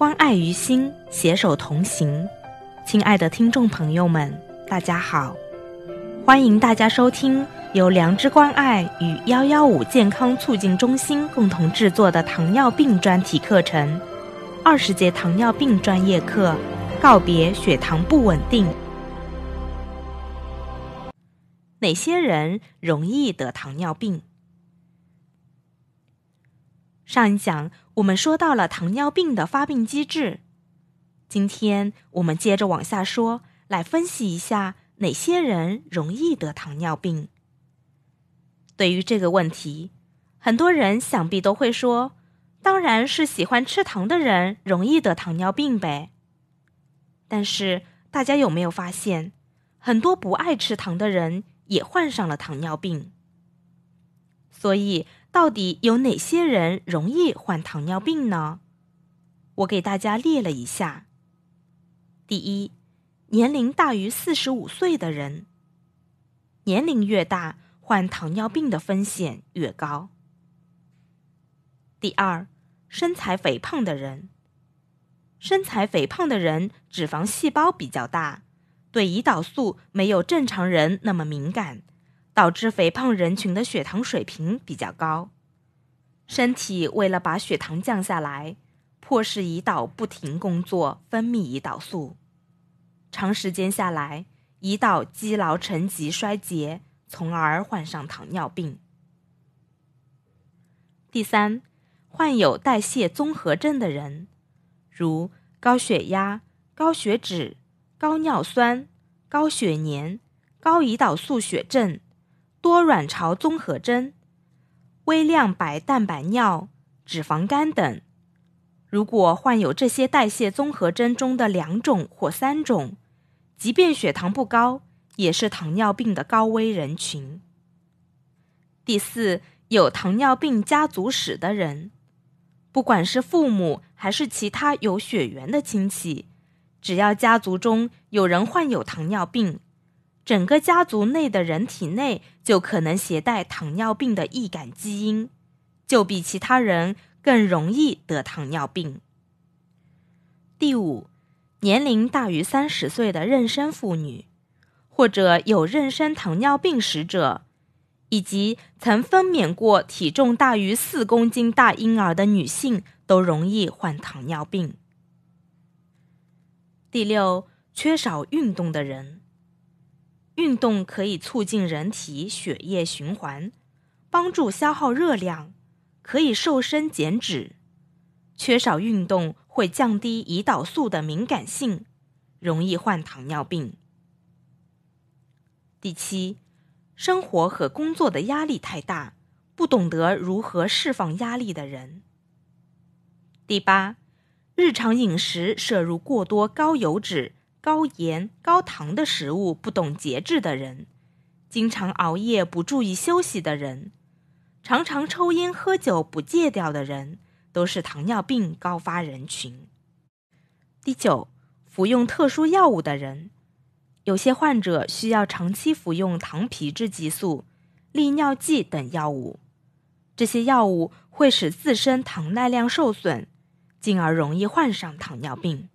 关爱于心，携手同行。亲爱的听众朋友们，大家好，欢迎大家收听由良知关爱与幺幺五健康促进中心共同制作的糖尿病专题课程——二十节糖尿病专业课，告别血糖不稳定。哪些人容易得糖尿病？上一讲我们说到了糖尿病的发病机制，今天我们接着往下说，来分析一下哪些人容易得糖尿病。对于这个问题，很多人想必都会说，当然是喜欢吃糖的人容易得糖尿病呗。但是大家有没有发现，很多不爱吃糖的人也患上了糖尿病？所以。到底有哪些人容易患糖尿病呢？我给大家列了一下。第一，年龄大于四十五岁的人，年龄越大，患糖尿病的风险越高。第二，身材肥胖的人，身材肥胖的人脂肪细胞比较大，对胰岛素没有正常人那么敏感。导致肥胖人群的血糖水平比较高，身体为了把血糖降下来，迫使胰岛不停工作分泌胰岛素，长时间下来，胰岛积劳成疾衰竭，从而患上糖尿病。第三，患有代谢综合症的人，如高血压、高血脂、高尿酸、高血粘、高胰岛素血症。多卵巢综合征、微量白蛋白尿、脂肪肝等，如果患有这些代谢综合征中的两种或三种，即便血糖不高，也是糖尿病的高危人群。第四，有糖尿病家族史的人，不管是父母还是其他有血缘的亲戚，只要家族中有人患有糖尿病。整个家族内的人体内就可能携带糖尿病的易感基因，就比其他人更容易得糖尿病。第五，年龄大于三十岁的妊娠妇女，或者有妊娠糖尿病史者，以及曾分娩过体重大于四公斤大婴儿的女性，都容易患糖尿病。第六，缺少运动的人。运动可以促进人体血液循环，帮助消耗热量，可以瘦身减脂。缺少运动会降低胰岛素的敏感性，容易患糖尿病。第七，生活和工作的压力太大，不懂得如何释放压力的人。第八，日常饮食摄入过多高油脂。高盐、高糖的食物，不懂节制的人，经常熬夜不注意休息的人，常常抽烟喝酒不戒掉的人，都是糖尿病高发人群。第九，服用特殊药物的人，有些患者需要长期服用糖皮质激素、利尿剂等药物，这些药物会使自身糖耐量受损，进而容易患上糖尿病。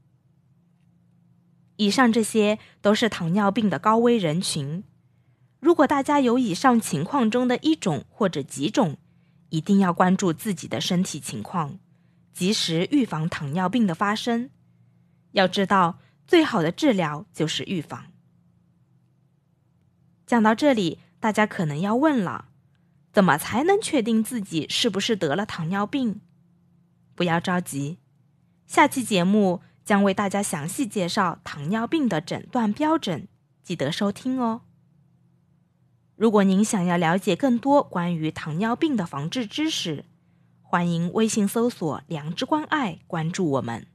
以上这些都是糖尿病的高危人群。如果大家有以上情况中的一种或者几种，一定要关注自己的身体情况，及时预防糖尿病的发生。要知道，最好的治疗就是预防。讲到这里，大家可能要问了：怎么才能确定自己是不是得了糖尿病？不要着急，下期节目。将为大家详细介绍糖尿病的诊断标准，记得收听哦。如果您想要了解更多关于糖尿病的防治知识，欢迎微信搜索“良知关爱”，关注我们。